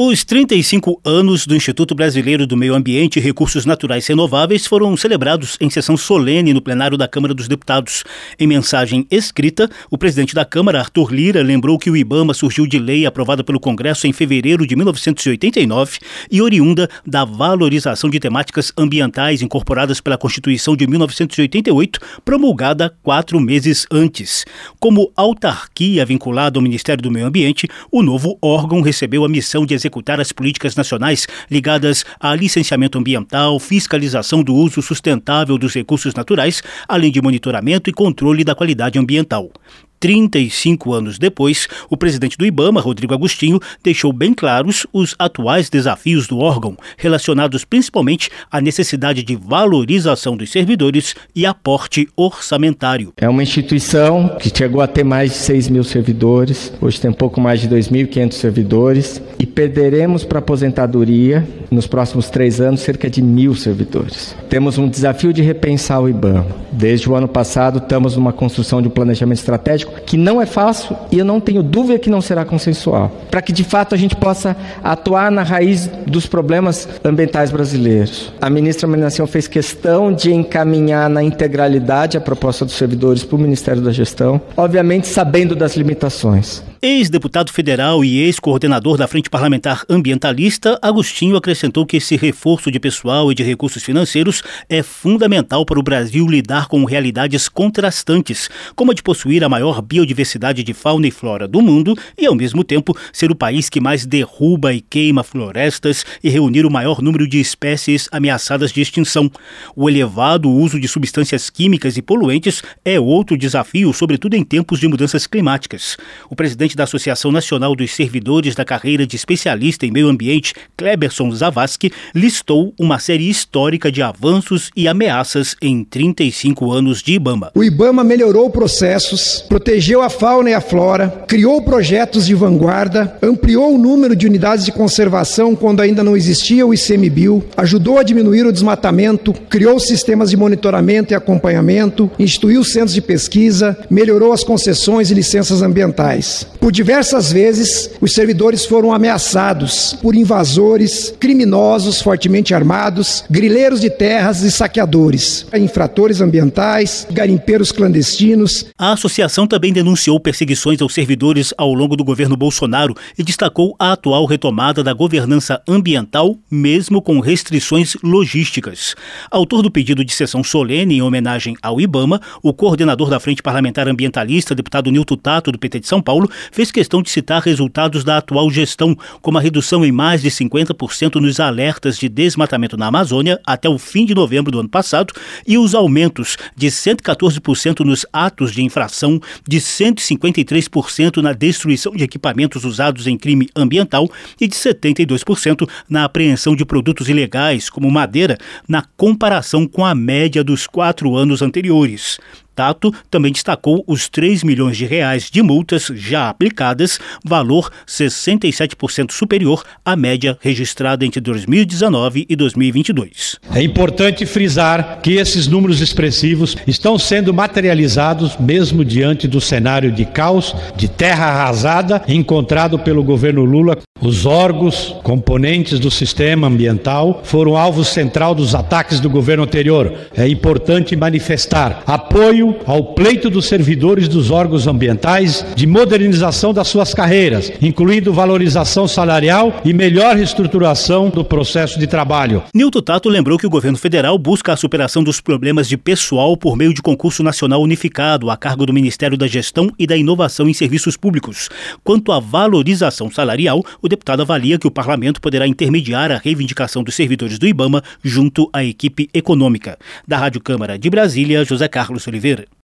Os 35 anos do Instituto Brasileiro do Meio Ambiente e Recursos Naturais Renováveis foram celebrados em sessão solene no plenário da Câmara dos Deputados. Em mensagem escrita, o presidente da Câmara, Arthur Lira, lembrou que o IBAMA surgiu de lei aprovada pelo Congresso em fevereiro de 1989 e oriunda da valorização de temáticas ambientais incorporadas pela Constituição de 1988, promulgada quatro meses antes. Como autarquia vinculada ao Ministério do Meio Ambiente, o novo órgão recebeu a missão de executar executar as políticas nacionais ligadas a licenciamento ambiental, fiscalização do uso sustentável dos recursos naturais, além de monitoramento e controle da qualidade ambiental. 35 anos depois, o presidente do Ibama, Rodrigo Agostinho, deixou bem claros os atuais desafios do órgão, relacionados principalmente à necessidade de valorização dos servidores e aporte orçamentário. É uma instituição que chegou a ter mais de 6 mil servidores, hoje tem um pouco mais de 2.500 servidores, e perderemos para aposentadoria, nos próximos três anos, cerca de mil servidores. Temos um desafio de repensar o Ibama. Desde o ano passado, estamos numa construção de um planejamento estratégico que não é fácil e eu não tenho dúvida que não será consensual, para que de fato a gente possa atuar na raiz dos problemas ambientais brasileiros. A ministra Minação fez questão de encaminhar na integralidade a proposta dos servidores para o Ministério da Gestão, obviamente sabendo das limitações. Ex-deputado federal e ex-coordenador da Frente Parlamentar Ambientalista, Agostinho acrescentou que esse reforço de pessoal e de recursos financeiros é fundamental para o Brasil lidar com realidades contrastantes, como a de possuir a maior biodiversidade de fauna e flora do mundo e, ao mesmo tempo, ser o país que mais derruba e queima florestas e reunir o maior número de espécies ameaçadas de extinção. O elevado uso de substâncias químicas e poluentes é outro desafio, sobretudo em tempos de mudanças climáticas. O presidente presidente da Associação Nacional dos Servidores da Carreira de Especialista em Meio Ambiente, Kleberson Zavascki, listou uma série histórica de avanços e ameaças em 35 anos de IBAMA. O IBAMA melhorou processos, protegeu a fauna e a flora, criou projetos de vanguarda, ampliou o número de unidades de conservação quando ainda não existia o ICMBio, ajudou a diminuir o desmatamento, criou sistemas de monitoramento e acompanhamento, instituiu centros de pesquisa, melhorou as concessões e licenças ambientais. Por diversas vezes, os servidores foram ameaçados por invasores, criminosos fortemente armados, grileiros de terras e saqueadores, infratores ambientais, garimpeiros clandestinos. A associação também denunciou perseguições aos servidores ao longo do governo Bolsonaro e destacou a atual retomada da governança ambiental, mesmo com restrições logísticas. Autor do pedido de sessão solene em homenagem ao IBAMA, o coordenador da Frente Parlamentar Ambientalista, deputado Nilton Tato, do PT de São Paulo, fez questão de citar resultados da atual gestão, como a redução em mais de 50% nos alertas de desmatamento na Amazônia até o fim de novembro do ano passado e os aumentos de 114% nos atos de infração, de 153% na destruição de equipamentos usados em crime ambiental e de 72% na apreensão de produtos ilegais, como madeira, na comparação com a média dos quatro anos anteriores. Tato também destacou os 3 milhões de reais de multas já aplicadas, valor 67% superior à média registrada entre 2019 e 2022. É importante frisar que esses números expressivos estão sendo materializados mesmo diante do cenário de caos, de terra arrasada encontrado pelo governo Lula. Os órgãos, componentes do sistema ambiental, foram alvo central dos ataques do governo anterior. É importante manifestar apoio ao pleito dos servidores dos órgãos ambientais de modernização das suas carreiras, incluindo valorização salarial e melhor reestruturação do processo de trabalho. Nilton Tato lembrou que o governo federal busca a superação dos problemas de pessoal por meio de concurso nacional unificado a cargo do Ministério da Gestão e da Inovação em Serviços Públicos. Quanto à valorização salarial, o deputado avalia que o parlamento poderá intermediar a reivindicação dos servidores do IBAMA junto à equipe econômica. Da Rádio Câmara de Brasília, José Carlos Oliveira.